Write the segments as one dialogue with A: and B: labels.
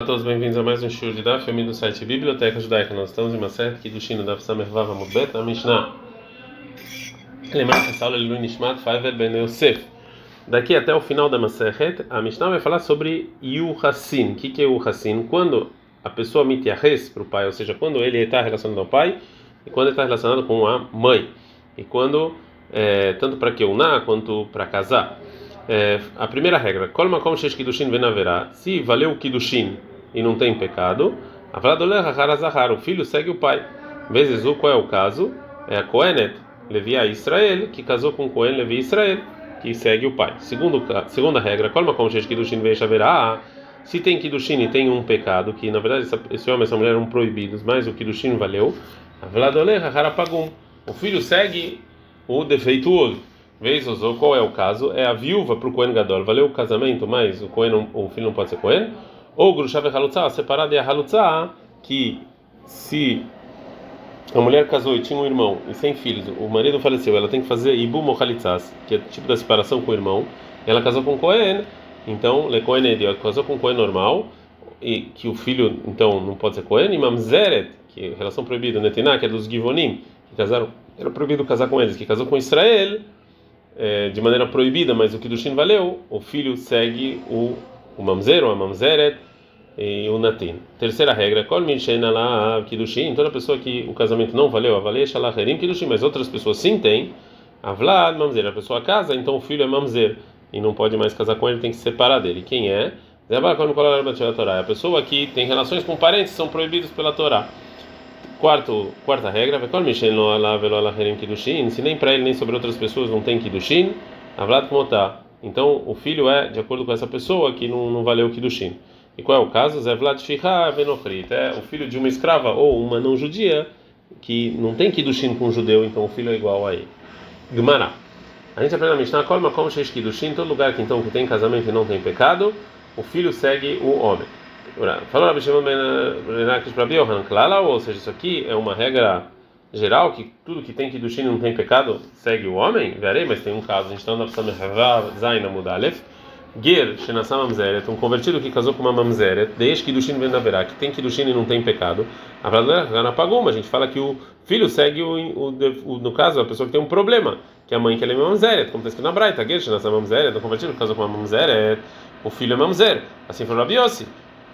A: Olá a todos, bem-vindos a mais um show de Daf, amigo do site Biblioteca Judaica. Nós estamos em uma série aqui do Shino Daf Samervava Mudbet, a Mishnah. Lembrando que essa aula é Lui Nishmat Faiver Ben Yosef. Daqui até o final da Maseret, a Mishnah vai falar sobre Yu Hassin. O que, que é Yu Hassin? Quando a pessoa mitiahes para o pai, ou seja, quando ele está relacionado ao pai e quando ele está relacionado com a mãe. E quando, é, tanto para que uná quanto para casar. É, a primeira regra, se valeu o kiddushin e não tem pecado, o filho segue o pai. Vezes o qual é o caso? É a Kohenet, Levi a Israel, que casou com Cohen Levi Israel, que segue o pai. Segundo, segunda regra, Kol makom shesh kiddushin venaverá, se tem kiddushin e tem um pecado, que na verdade esse homem e essa mulher eram proibidos, mas o kiddushin valeu, o filho segue o defeituoso. Vez usou qual é o caso? É a viúva para o Cohen Gadol. Valeu o casamento, mas o, Cohen, o filho não pode ser Cohen? Ou Grushav e Halutza, separado é a que se a mulher casou e tinha um irmão e sem filhos, o marido faleceu, ela tem que fazer Ibu Mochalitzas, que é tipo da separação com o irmão. Ela casou com Cohen, então Le Cohen ela casou com Cohen normal, e que o filho então não pode ser Cohen, e Mamzeret, que é relação proibida, Netiná, que é dos Givonim, que casaram, era proibido casar com eles, que casou com Israel é, de maneira proibida, mas o Kiddushin valeu, o filho segue o, o Mamzer, ou a Mamzeret, e o Natin. Terceira regra, Kol Kiddushin, toda pessoa que o casamento não valeu, mas outras pessoas sim têm, Avlad Mamzer, a pessoa casa, então o filho é Mamzer, e não pode mais casar com ele, tem que se separar dele. Quem é? A pessoa que tem relações com parentes são proibidos pela Torá. Quarto, quarta regra, se nem para ele nem sobre outras pessoas não tem Kiddushin, Avlad Kmotá. Então o filho é de acordo com essa pessoa que não, não valeu o Kiddushin. E qual é o caso? Zevlad Shihá Venofrit. É o filho de uma escrava ou uma não judia que não tem Kiddushin com um judeu, então o filho é igual a ele. Gmará. A gente aprende na Mishnah, Kol Makom Sheish Kiddushin, todo lugar que então que tem casamento e não tem pecado, o filho segue o homem. Falou Rabi Shimon Benakish para Biohan, Klala, ou seja, isso aqui é uma regra geral que tudo que tem que do não tem pecado segue o homem? Verei, mas tem um caso, a gente está na Psameh Zaina Mudalef. Ger, Shenassam Mamzeret, um convertido que casou com uma Mamzeret, desde que Dushin vem na verá, que tem que Dushin e não tem pecado. A Gana pagou, mas a gente fala que o filho segue o, o, o, no caso, a pessoa que tem um problema, que a mãe que ela é Mamzeret, como está escrito na Braita, Ger, Shenassam Mamzeret, um convertido que casou com uma Mamzeret, o filho é Mamzer. Assim falou Rabiossi.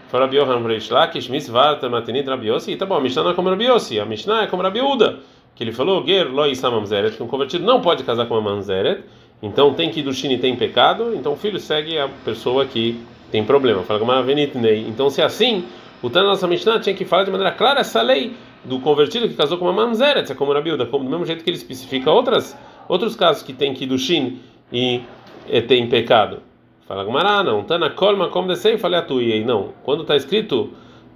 A: Falou Rabi Yohan Reish Lakish, Misvarta Matinit Rabiossi. E tá bom, a Mishnah não é como Rabiossi, a Mishnah é como Rabiuda. Que ele falou, Ger lo Issa Mamzeret, que um convertido não pode casar com uma Mamzeret. Então tem que Shini tem pecado, então o filho segue a pessoa que tem problema. Fala como Venitnei. Então se é assim, o Tana nossa Mishnah tinha que falar de maneira clara essa lei do convertido que casou com uma Mamzeret, é como Rabiuda, do mesmo jeito que ele especifica outras, outros casos que tem que ir do Shin e, e tem pecado. Fala Gumará, não. Tana colma como descei, falei a tu. E aí, não. Quando está escrito,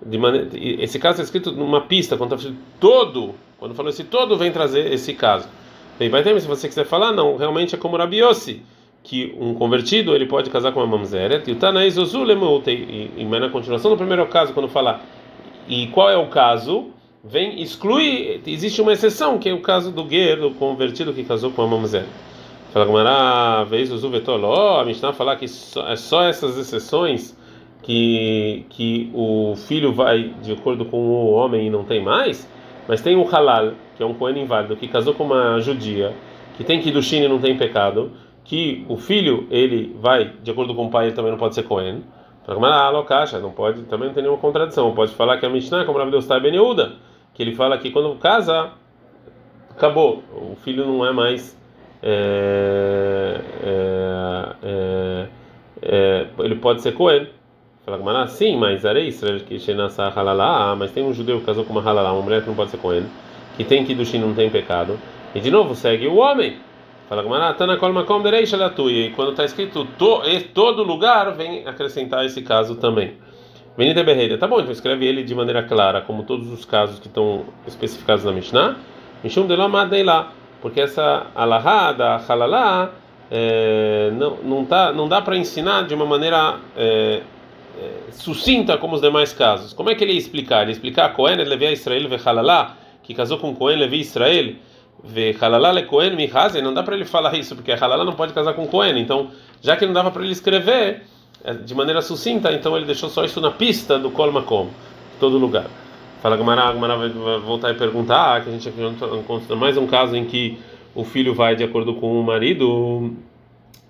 A: de maneira, esse caso está escrito numa pista, quando está escrito todo, quando falou esse todo, vem trazer esse caso. Bem, vai ter, se você quiser falar, não. Realmente é como Rabiossi, que um convertido ele pode casar com uma mamzeret. E o Tanaí Zozulemut, e na continuação do primeiro caso, quando fala, e qual é o caso? Vem, exclui, existe uma exceção, que é o caso do guerreiro, do convertido que casou com uma mamzeret. Fala Gumara, vez o Zuvetoló, a Mishnah falar que é só essas exceções que, que o filho vai de acordo com o homem e não tem mais, mas tem o Halal, que é um Cohen inválido, que casou com uma judia, que tem Kiddushin e não tem pecado, que o filho, ele vai de acordo com o pai, ele também não pode ser Cohen. Fala alocacha, não pode, também não tem nenhuma contradição, pode falar que a Mishnah, como Rabi Deus está Ben Yehuda, que ele fala que quando casa, acabou, o filho não é mais é, é, é, é, ele pode ser Cohen. Fala Gamara, sim, mas arei Israel que mas tem um judeu que casou com uma halalá, uma mulher que não pode ser Cohen, que tem que Kidushin não tem pecado, e de novo segue o homem. Fala Tana Kol Makom Derei Shalatui, e quando está escrito to, todo lugar, vem acrescentar esse caso também. Venida Berreira, tá bom, então escreve ele de maneira clara, como todos os casos que estão especificados na Mishnah. Mishum de lá porque essa alahá da halalá é, não, não, tá, não dá para ensinar de uma maneira é, é, sucinta como os demais casos. Como é que ele ia explicar? Ele ia explicar Cohen levei a Israel ve halalá, que casou com Cohen levei Israel ve halalá le Cohen mihazen. Não dá para ele falar isso, porque halalá não pode casar com Cohen. Então, já que não dava para ele escrever, é, de maneira sucinta, então ele deixou só isso na pista do Kol Makom, todo lugar. Fala Gamara, Gamara vai voltar e perguntar, ah, que a gente encontra mais um caso em que o filho vai de acordo com o marido,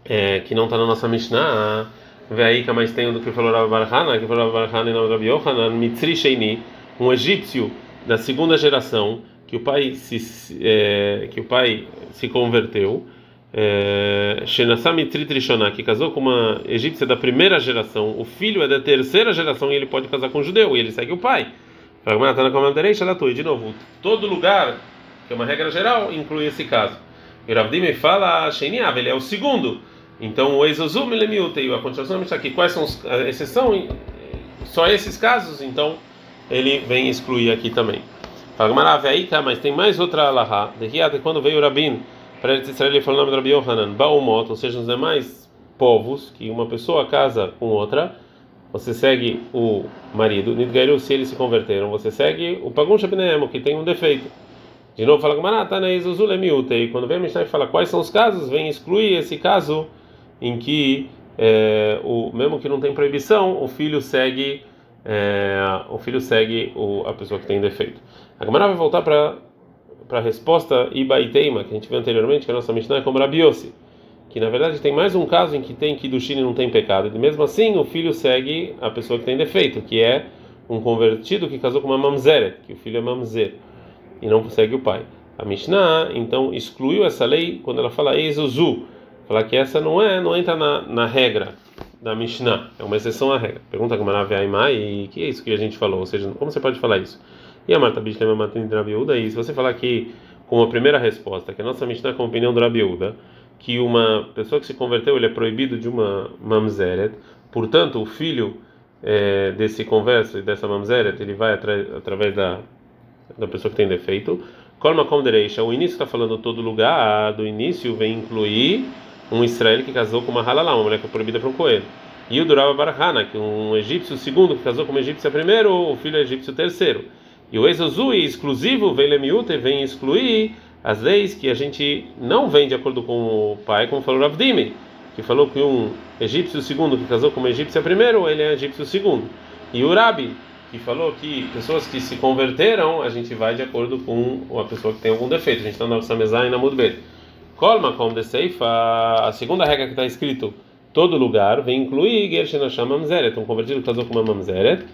A: é, que não está na nossa Mishnah, vê aí que mais tem do que falou Rav Barhana, que falou Rav Barhana e não Rav Yohanan, Mitzri Sheini, um egípcio da segunda geração, que o pai se, é, que o pai se converteu, é, Shenasamitri Trishonah, que casou com uma egípcia da primeira geração, o filho é da terceira geração e ele pode casar com um judeu, e ele segue o pai. De novo, todo lugar, que é uma regra geral, inclui esse caso. E fala, Sheiniav, ele é o segundo. Então, o Exozum Lemiutei, a continuação está aqui. Quais são as exceções? Só esses casos, então, ele vem excluir aqui também. Mas tem mais outra alahá. De quando veio o Rabin para Israel, ele falou o nome do Rabi Yohanan, Baumot, ou seja, os demais povos, que uma pessoa casa com outra você segue o marido, Nidgairu, se eles se converteram, você segue o Pagum Shabneemo, que tem um defeito. De novo, fala Gamarata, né? E quando vem a Mishnah e fala quais são os casos, vem excluir esse caso em que, é, o, mesmo que não tem proibição, o filho segue. É, o filho segue o, a pessoa que tem defeito. A Gamara vai voltar para a resposta Ibaiteima, que a gente viu anteriormente, que a nossa Mishnah é como Rabiossi que na verdade tem mais um caso em que tem que do e não tem pecado. E mesmo assim, o filho segue a pessoa que tem defeito, que é um convertido que casou com uma mamzeret, que o filho é mamzer, e não segue o pai. A Mishnah, então, excluiu essa lei quando ela fala Eizuzu, fala que essa não é, não entra na, na regra da Mishnah, é uma exceção à regra. Pergunta como Aimai, e que é isso que a gente falou? Ou seja, como você pode falar isso? E a Marta Bishlema Matin Rabiuda, e se você falar aqui com a primeira resposta, que a nossa Mishnah com a opinião do que uma pessoa que se converteu ele é proibido de uma mamzeret, portanto o filho é, desse converso e dessa mamzeret ele vai atra através da da pessoa que tem defeito. Kolma kom derecha, o início está falando todo lugar, do início vem incluir um Israel que casou com uma halalá, uma mulher que é proibida para um coelho. E o Durava Barahana, que um egípcio segundo que casou com uma egípcia primeiro, o filho é egípcio terceiro. E o Exozui exclusivo, vem vem excluir as leis que a gente não vem de acordo com o pai, como falou Ravdimi, que falou que um egípcio segundo que casou com uma egípcia primeiro, ele é egípcio segundo. E o Rabi, que falou que pessoas que se converteram, a gente vai de acordo com a pessoa que tem algum defeito. A gente está na Samezá e na Mudbet. Kolma como de Seifa, a segunda regra que está escrito todo lugar, vem incluir Gershenasham Mamzeret, um convertido que casou com uma Mamzeret,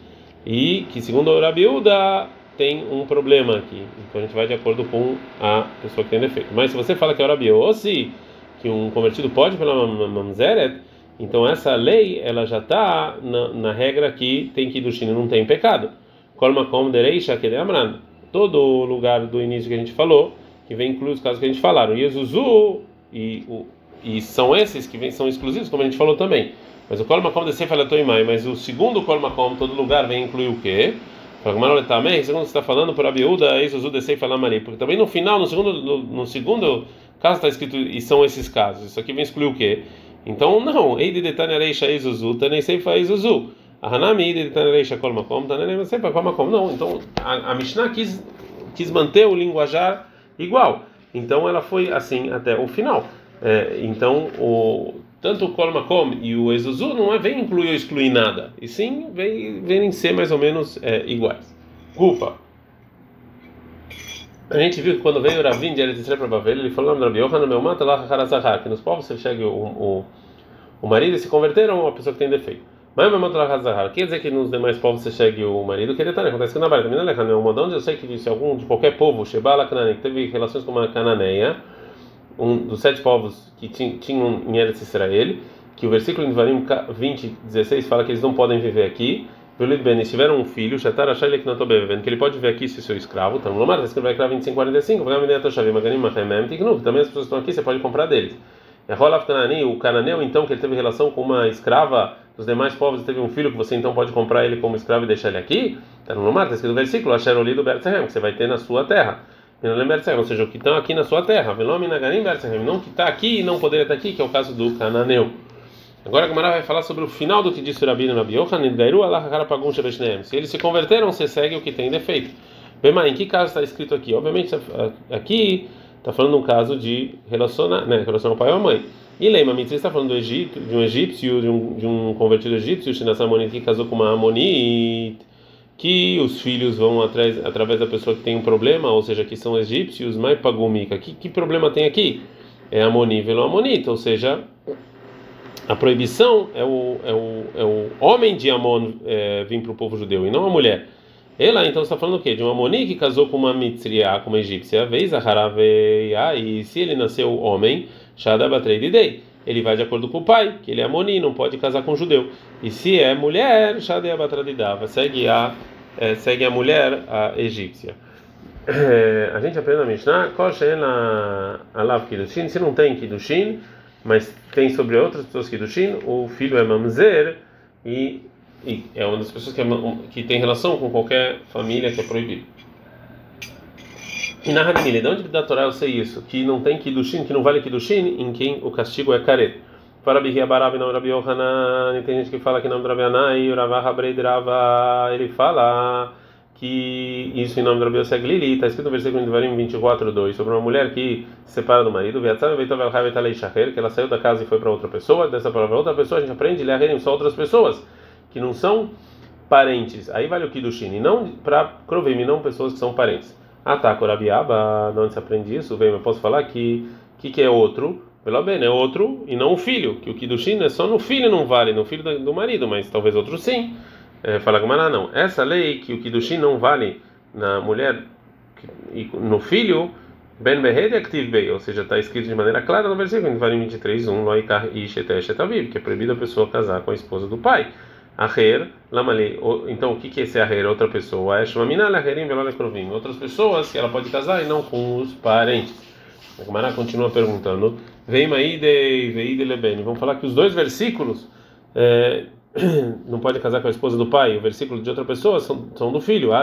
A: e que segundo o Rabi Uda, tem um problema aqui. Então a gente vai de acordo com a pessoa que tem defeito. Mas se você fala que é se que um convertido pode pela mamzeret, então essa lei ela já está na, na, regra que tem que ir do China não tem pecado. Kolmakom dereisha que amran. Todo lugar do início que a gente falou, que vem incluir os casos que a gente falaram. Yezuzu e o e são esses que vem, são exclusivos, como a gente falou também. Mas o Kolmakom de Sefer mas o segundo Kolmakom, todo lugar vem incluir o quê? também, segundo você está falando por Abiúda, Eizuzu descei falar Maria, porque também no final, no segundo, no, no segundo caso está escrito e são esses casos. Isso aqui vem excluir o quê? Então não, Eide detane reisha Eizuzu, tanei seifa Eizuzu. A Hanami Eide detane reisha kol makom, tanei seifa kol makom. Não, então a, a Mishnah quis quis manter o linguajar igual. Então ela foi assim até o final. É, então o tanto o Kolmakom e o Ezuzu não é vem incluir ou excluir nada, e sim vem, ser mais ou menos é, iguais. Culpa. A gente viu que quando veio o Ravim de Eretz para Bavel, ele falou Rabi Yohanan, meu mata lá que nos povos você chega o, o, o marido e se converteram a uma pessoa que tem defeito. Mas mata lá quer dizer que nos demais povos você chegue o marido, que ele está acontece que na Bíblia também não é onde eu sei que se algum de qualquer povo, Shebala Cananeia, que teve relações com uma cananeia, um dos sete povos que tinham em Eretz Israel, que o versículo em Devarim 20, 16 fala que eles não podem viver aqui. Eles tiveram um filho, que ele pode viver aqui se seu escravo. Então, no Mar, escreve escravo 25, 45. Também as pessoas estão aqui, você pode comprar deles. O cananeu, então, que ele teve relação com uma escrava dos demais povos teve um filho que você então pode comprar ele como escravo e deixar ele aqui. Está no Mar, está escrito no versículo, Asher Olido Bertsehem, que você vai ter na sua terra ou seja, o que estão aqui na sua terra, não que está aqui e não poderia estar aqui, que é o caso do cananeu. Agora a Gamara vai falar sobre o final do que disse o Rabino Rabi Yochanan, se eles se converteram, você segue o que tem defeito. Bem, em que caso está escrito aqui? Obviamente, aqui está falando um caso de relacionar, né, relacionar o pai ou a mãe. E Leima, Mitzri está falando do Egito, de um egípcio, de um, de um convertido egípcio, Shinasamonit, que casou com uma Amonite, que os filhos vão atrás, através da pessoa que tem um problema, ou seja, que são egípcios, mas pagumika. Que, que problema tem aqui? É Amonível Amonita, ou seja, a proibição é o, é o, é o homem de Amon é, vir para o povo judeu e não a mulher. Ela então está falando o quê? De um Amoni que casou com uma Mitzriá, com uma egípcia, vez a Haraveia, e se ele nasceu homem, Ele vai de acordo com o pai, que ele é Amoni, não pode casar com um judeu. E se é mulher, segue a, é, segue a mulher, a egípcia. É, a gente aprende na Mishnah, se não tem Kiddushin, mas tem sobre outras pessoas Kiddushin, o filho é Mamzer e e é uma das pessoas que, é, que tem relação com qualquer família que é proibido. Na Hadmile, de onde da Torá eu sei isso? Que não tem Kiddushin, que não vale Kiddushin, em quem o castigo é caret. Para Bihia Barav não Rabi Yohanan, tem gente que fala que não Rabi Anai, o Ravah Habreidrava, ele fala que isso em nome do Rabi Yosef Glili, está escrito no versículo de Devarim 24:2 sobre uma mulher que se separa do marido, que ela saiu da casa e foi para outra pessoa, dessa palavra outra pessoa a gente aprende, ele só outras pessoas que não são parentes, aí vale o Kiddushin, e não para Krovim, não pessoas que são parentes. Ah tá, Korabiaba, de onde se aprende isso? Vem, eu posso falar que que, que é outro, pelo bem, é outro e não o filho, que o Kiddushin é só no filho não vale, no filho do marido, mas talvez outro sim. É, fala Gamara, não. Essa lei que o Kiddushin não vale na mulher e no filho, Ben Behed Active Bey, ou seja, está escrito de maneira clara no versículo, em 23, 1, Loikar Ish Eteshet que é proibido a pessoa casar com a esposa do pai. Aher, Lamali. Então, o que é esse Aher? Outra pessoa. É Velolekrovim. Outras pessoas que ela pode casar e não com os parentes. A Gemara continua perguntando. Vem Maide Veide Lebeni. Vamos falar que os dois versículos é, não pode casar com a esposa do pai. O versículo de outra pessoa são, são do filho. É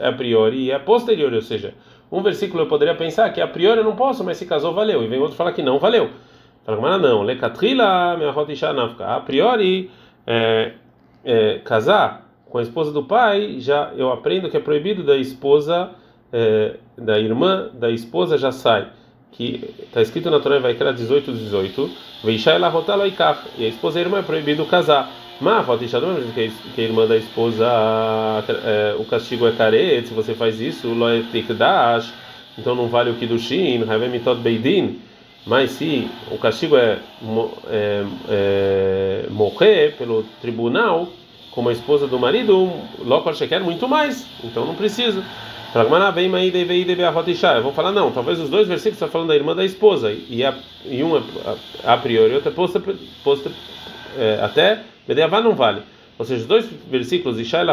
A: a priori e é a posteriori. Ou seja, um versículo eu poderia pensar que a priori eu não posso, mas se casou, valeu. E vem outro falar que não, valeu. Fala, não. Lecatrila, minha rota A priori é, é, casar com a esposa do pai, já eu aprendo que é proibido da esposa, é, da irmã da esposa já sai. Que está escrito na Torá vai criar 18, 18. Veishai la rotalo e a esposa e a irmã é proibido casar. Mas que a irmã da esposa, é, o castigo é caret, se você faz isso, então não vale o Kiddushin, Havemitot Beidin mas se o castigo é, é, é morrer pelo tribunal, como a esposa do marido, logo quer muito mais, então não precisa. Eu vou falar, não, talvez os dois versículos estão falando da irmã da esposa, e, a, e um a, a priori, outra posta, posta é, até, Bedeavá não vale. Ou seja, os dois versículos, Ishai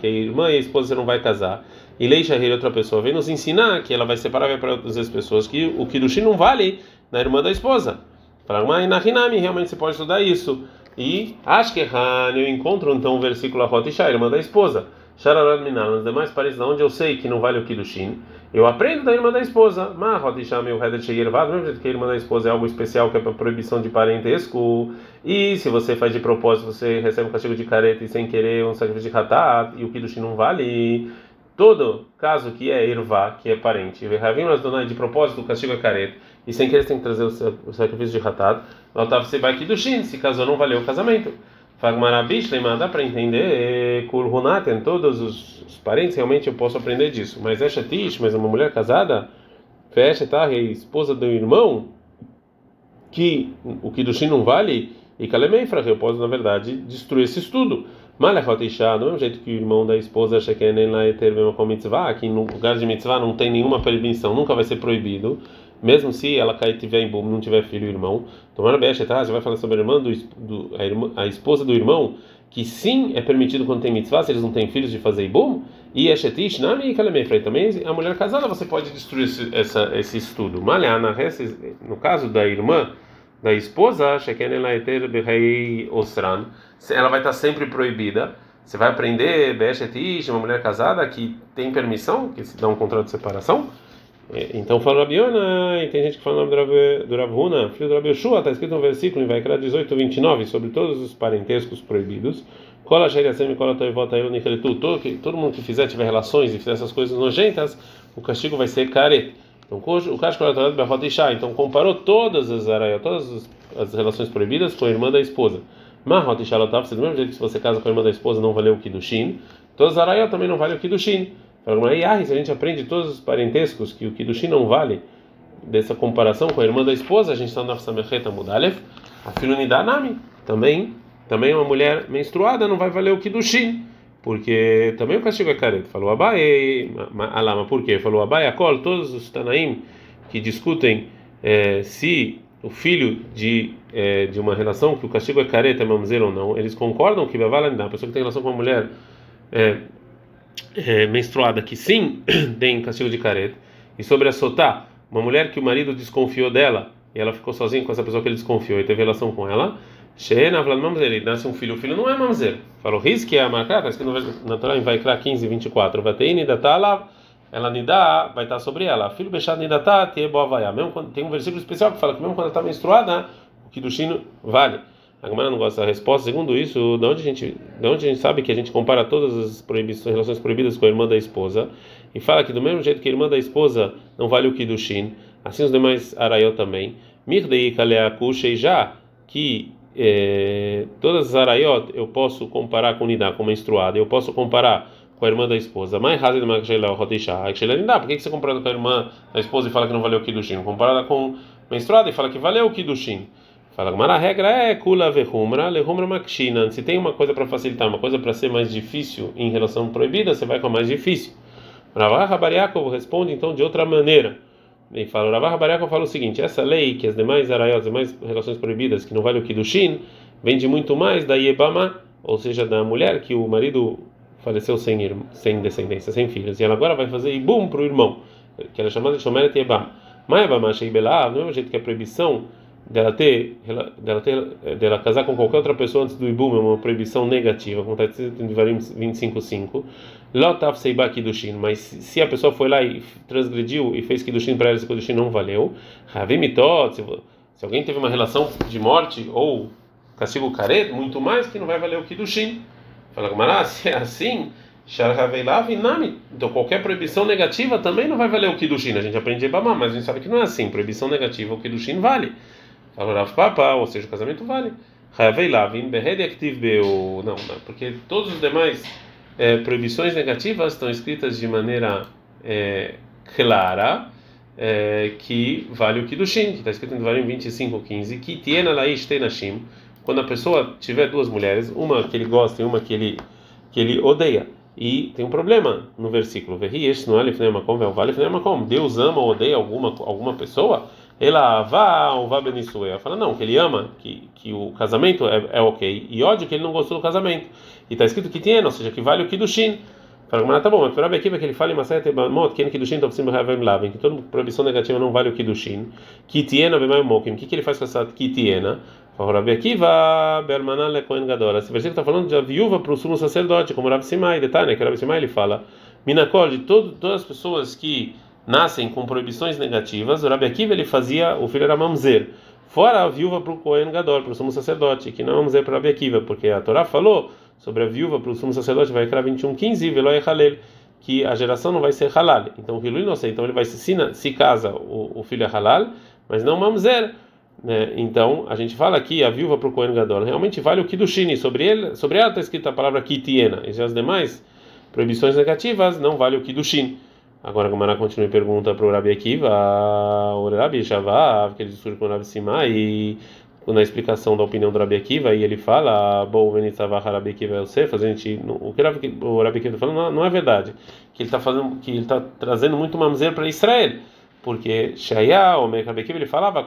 A: que a irmã e a esposa não vai casar, e Leisha Rei, outra pessoa, vem nos ensinar que ela vai separar para outras pessoas, que o Kiddushin não vale na irmã da esposa. Fala, mas na Hinami realmente você pode estudar isso. E Ashkehan, eu encontro então o versículo Ahotisha, irmã da esposa. Shararad Minal, nos demais países onde eu sei que não vale o Kiddushin, eu aprendo da irmã da esposa. Mas Ahotisha, meu Hedet Sheirvad, mesmo jeito que a irmã da esposa é algo especial que é para proibição de parentesco. E se você faz de propósito, você recebe um castigo de careta e sem querer um sacrifício de ratat, e o Kiddushin não vale todo caso que é irvá, que é parente, de propósito o castigo é careta, e sem querer tem que trazer o sacrifício de ratat, se casou não valeu o casamento. Fagmarabishlema, dá para entender, Kurhunaten, todos os, parentes, realmente eu posso aprender disso. Mas Eshetish, mas uma mulher casada, Feshetar, esposa do irmão, que o Kiddushin não vale, e Kalemeifrach, eu posso, na verdade, destruir esse estudo. Malachot Isha, do mesmo jeito que o irmão da esposa Shekenen lá ter com mitzvah, que no lugar de mitzvah não tem nenhuma proibição, nunca vai ser proibido, mesmo se ela cair tiver em não tiver filho e irmão. Tomara Beche, tá? Você vai falar sobre a irmã do, do a, irmã, a esposa do irmão, que sim é permitido quando tem mitzvah, se eles não têm filhos de fazer ibum, e Eshetish, Nami e Kalemefrei. Também a mulher casada você pode destruir esse, essa, esse estudo. Malhana, no caso da irmã da esposa, ela vai estar sempre proibida. Você vai aprender uma mulher casada que tem permissão, que se dá um contrato de separação. É, então fala Rabiona, e tem gente que fala o nome do Rav Huna, filho do Rabi está escrito no versículo em Vaikra 18, 29, sobre todos os parentescos proibidos. Cola Sheriasem, Cola Toivota, todo mundo que fizer, tiver relações e fizer essas coisas nojentas, o castigo vai ser caret. Então, o Kashkoratorad Behot Isha, então comparou todas as araiot, todas as relações proibidas com a irmã da esposa. Mahot Isha Lotav, do mesmo jeito que se você casa com a irmã da esposa não valeu o Kiddushin, todas as araiot também não valem o Kiddushin. E ah, se a gente aprende todos os parentescos que o Kiddushin não vale, dessa comparação com a irmã da esposa, a gente está na Samecheta Mudalev, a Filunidanami, também, também uma mulher menstruada não vai valer o Kiddushin. Porque também o castigo é careta. Falou Abai, Alama, por quê? Falou Abai, Akol, todos os Tanaim que discutem é, se o filho de, é, de uma relação que o castigo é careta, é mamzer ou não, eles concordam que vai a pessoa que tem relação com uma mulher é, é, menstruada, que sim tem castigo de careta, e sobre a sotá, uma mulher que o marido desconfiou dela, e ela ficou sozinha com essa pessoa que ele desconfiou e teve relação com ela, Sheena falando mamzer, ele nasce um filho, o filho não é mamzer. Falou, risque é a marcar, está escrito na Torá em Vaikra 15, 24. Vatei nidatá lá, ela nidá, vai estar sobre ela. Filho bechado nidatá, te boa vai. Mesmo quando tem um versículo especial que fala que mesmo quando ela está menstruada, o chino vale. A Gamara não gosta da resposta. Segundo isso, de onde a gente, de onde a gente sabe que a gente compara todas as proibições, relações proibidas com a irmã da esposa e fala que do mesmo jeito que a irmã da esposa não vale o kiddushin, assim os demais arayot também. Mirdei kaleakushei já que é, todas as arayot eu posso comparar com Nidá, com menstruada, eu posso comparar com a irmã da esposa. Mas Hazid Por que você compara com a irmã da esposa e fala que não valeu o Kiddushin? Comparada com menstruada e fala que valeu o Kiddushin. Fala, mas a regra é kula vehumra, lehumra makshinan. Se tem uma coisa para facilitar, uma coisa para ser mais difícil em relação proibida, você vai com a mais difícil. Ravah Rabariakov responde então de outra maneira. Ele fala, o Ravah Bariakov fala o seguinte: essa lei, que as demais arayot, as demais relações proibidas, que não vale o Kiddushin, vende muito mais da Yebama, ou seja, da mulher que o marido faleceu sem, sem descendência, sem filhos, e ela agora vai fazer Ibum para o irmão, que ela é chamada de Shomeret Yebam. Mas Yebama Sheibelav, do mesmo jeito que a proibição dela ter, dela ter, dela casar com qualquer outra pessoa antes do ibum é uma proibição negativa, como está escrito em Devarim 25:5. Lotav seiba kiddushin, mas se a pessoa foi lá e transgrediu e fez kiddushin para ela, esse kiddushin não valeu. Havimitot, se, alguém teve uma relação de morte ou castigo careto, muito mais que não vai valer o kiddushin. Fala Gamara, se é assim, então qualquer proibição negativa também não vai valer o kiddushin. A gente aprende Ibama, mas a gente sabe que não é assim. Proibição negativa, o kiddushin vale. Falou Rav Papa, ou seja, o casamento vale. Não, não, porque todos os demais é, proibições negativas estão escritas de maneira é, clara é, que vale o Kiddushin, que está escrito em Devarim 25, 15, que tiena laish tenashim, quando a pessoa tiver duas mulheres, uma que ele gosta e uma que ele, que ele odeia. E tem um problema no versículo. Deus ama ou odeia alguma, alguma pessoa? Ela vá ou vá benissué. Fala não, que ele ama, que, que o casamento é, é ok, e ódio que ele não gostou do casamento. E está escrito que tem, ou seja, que vale o Kiddushin. Fala, mas tá bom, mas para aqui que ele fala em Masayat Mot, que Kiddushin Tovsim Havem Lavin, que toda proibição negativa não vale o Kiddushin. Kitiena Bemai Mokim, o que, que ele faz com essa Kitiena? Fala, Rabi Akiva Bermanan Lekoen Gadol. Esse versículo está falando de viúva para o sumo sacerdote, como Rabi Simai, detalhe, que Rabi Simai ele fala, Minakol, de todo, todas as pessoas que nascem com proibições negativas, o Rabi Akiva ele fazia, o filho era mamzer. Fora a viúva para o Kohen Gadol, para o sumo sacerdote, que não é mamzer para Rabi Akiva, porque a Torá falou sobre a viúva para o sumo sacerdote, vai criar 21:15, velo halel, que a geração não vai ser halal. Então o filho inocente, então ele vai se se casa, o, o filho é halal, mas não mamzer. Né? Então a gente fala aqui a viúva para o Kohen Gadol realmente vale o Kiddushin, sobre ele, sobre ela está escrita a palavra Kitiena, e as demais proibições negativas não vale o Kiddushin. Agora a Gomara continua e pergunta para o Rabi Akiva, o Rabi Shavá, que ele discute com o Rabi Simá, e na explicação da opinião do Rabi Akiva, e ele fala, Bom, Rabi Akiva Yosef, a gente, o que o Rabi Akiva está falando não, não, é verdade, que ele está falando, que ele está trazendo muito mamzer para Israel, porque Shaya, o Rabi Akiva, ele falava,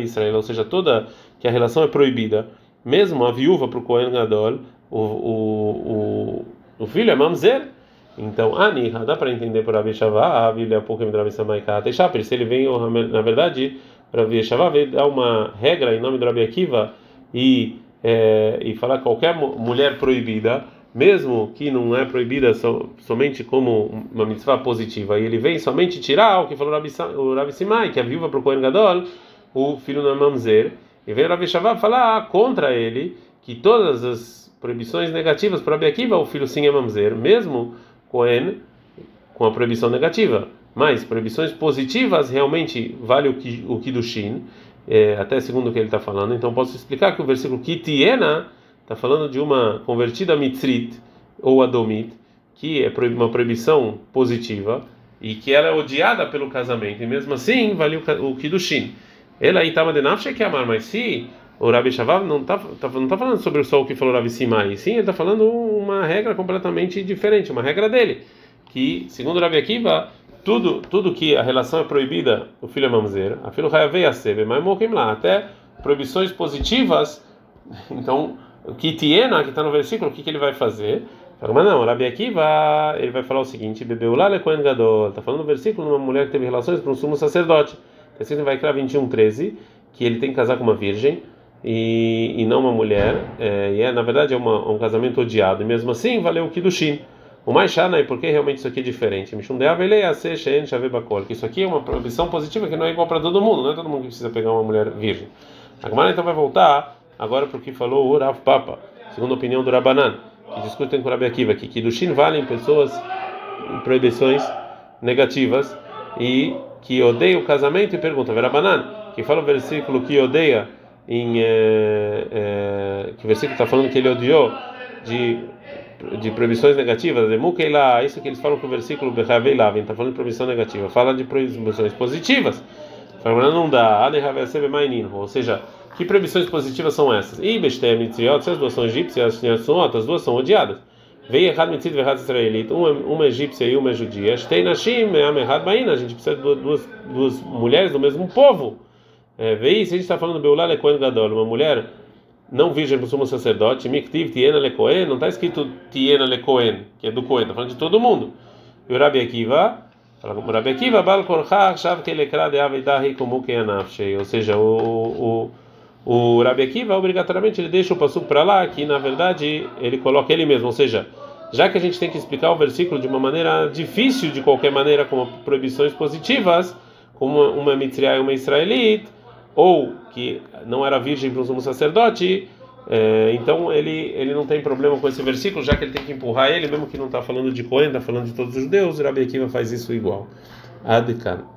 A: Israel, ou seja, toda que a relação é proibida, mesmo a viúva para o Kohen Gadol, o, o, o, o filho é mamzer, então, Aniha, dá para entender por Abishavá, a Bíblia pouco me dá se ele vem, na verdade, para Abishavá, dar uma regra em nome do Rabi Akiva e, é, e falar qualquer mulher proibida, mesmo que não é proibida so, somente como uma mitzvah positiva, e ele vem somente tirar o que falou o Rabi Simai, que a viúva para o Kohen Gadol, o filho do Mamzer, e vem o Rabi Shavá falar contra ele que todas as proibições negativas para Rabi Akiva, o filho sim é Mamzer, mesmo Cohen com a proibição negativa. Mas proibições positivas realmente vale o, ki, o Kiddushin, é, até segundo o que ele está falando. Então posso explicar que o versículo Kitiena está falando de uma convertida mitzrit ou adomit, que é uma proibição positiva e que ela é odiada pelo casamento, e mesmo assim vale o, o Kiddushin. Ela estava de nafshe que amar, mas se o Rabi Shavav não está tá, não tá falando sobre o sol que falou Rabi Simai, sim, ele está falando uma regra completamente diferente, uma regra dele, que segundo o Rabi Akiva, tudo, tudo que a relação é proibida, o filho é mamzer, a filho veio a ser, mas lá, até proibições positivas, então, o que tiena, que está no versículo, o que, que ele vai fazer? Mas não, Rabi Akiva, ele vai falar o seguinte, bebeu lá Kohen Gadol, está falando no versículo, uma mulher que teve relações com um sumo sacerdote, está escrito vai criar 21, 13, que ele tem que casar com uma virgem, e, e não uma mulher, é, e é, na verdade é uma, um casamento odiado, e mesmo assim valeu o Kiddushin. O mais chana é porque realmente isso aqui é diferente. Que isso aqui é uma proibição positiva que não é igual para todo mundo, não é todo mundo que precisa pegar uma mulher virgem. A Gemara então vai voltar agora para o que falou o Rav Papa, segundo a opinião do Rabanan, que discutem com o Rabi Akiva que do Shin valem pessoas proibições negativas e que odeiam o casamento e pergunta, Rabanan, que fala o versículo que odeia em é, é, que versículo está falando que ele odiou de de proibições negativas, de Mukeila, isso que eles falam com o versículo Bechavelavin, está falando de proibição negativa, fala de proibições positivas. Não dá, ou seja, que proibições positivas são essas? E Bestem as duas são egípcias, as duas são odiadas. Veio errado mitzit errado israelita, uma, uma egípcia e uma judia. Tem nashim, a gente precisa de duas, duas mulheres do mesmo povo. É, veio, se a gente está falando Beulá Lecoen Gadol, uma mulher não virgem para o sumo sacerdote, Miktiv Tiena Lecoen, não está escrito Tiena Lecoen, que é do Coen, está falando de todo mundo. E o Rabi Akiva, o Rabi Akiva, Bal Korchach, Shav Kelekra de Avedahi como Keanafshei, ou seja, o, o, o Rabi Akiva, obrigatoriamente, ele deixa o passo para lá, que na verdade ele coloca ele mesmo, ou seja, já que a gente tem que explicar o versículo de uma maneira difícil, de qualquer maneira, como proibições positivas, como uma, mitzriá e uma israelita, ou que não era virgem para um sumo sacerdote, é, então ele, ele não tem problema com esse versículo, já que ele tem que empurrar ele, mesmo que não está falando de Cohen, está falando de todos os judeus, Rabi Akiva faz isso igual. Adkan.